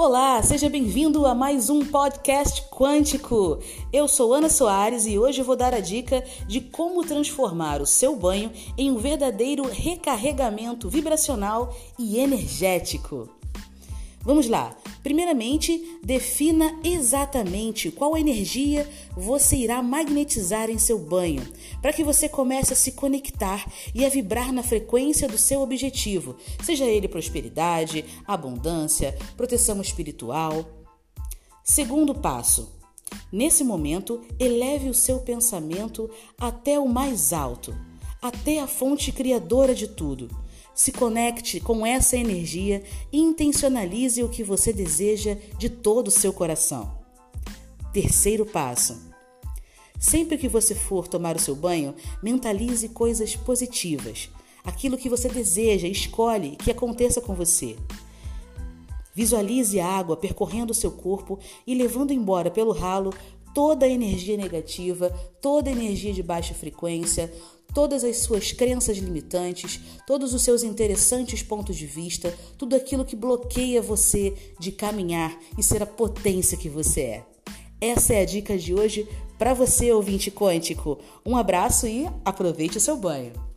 Olá, seja bem-vindo a mais um podcast quântico. Eu sou Ana Soares e hoje vou dar a dica de como transformar o seu banho em um verdadeiro recarregamento vibracional e energético. Vamos lá. Primeiramente, defina exatamente qual energia você irá magnetizar em seu banho, para que você comece a se conectar e a vibrar na frequência do seu objetivo, seja ele prosperidade, abundância, proteção espiritual. Segundo passo: nesse momento, eleve o seu pensamento até o mais alto, até a fonte criadora de tudo se conecte com essa energia e intencionalize o que você deseja de todo o seu coração. Terceiro passo. Sempre que você for tomar o seu banho, mentalize coisas positivas. Aquilo que você deseja, escolhe que aconteça com você. Visualize a água percorrendo o seu corpo e levando embora pelo ralo toda a energia negativa, toda a energia de baixa frequência, todas as suas crenças limitantes, todos os seus interessantes pontos de vista, tudo aquilo que bloqueia você de caminhar e ser a potência que você é. Essa é a dica de hoje para você, ouvinte quântico. Um abraço e aproveite o seu banho.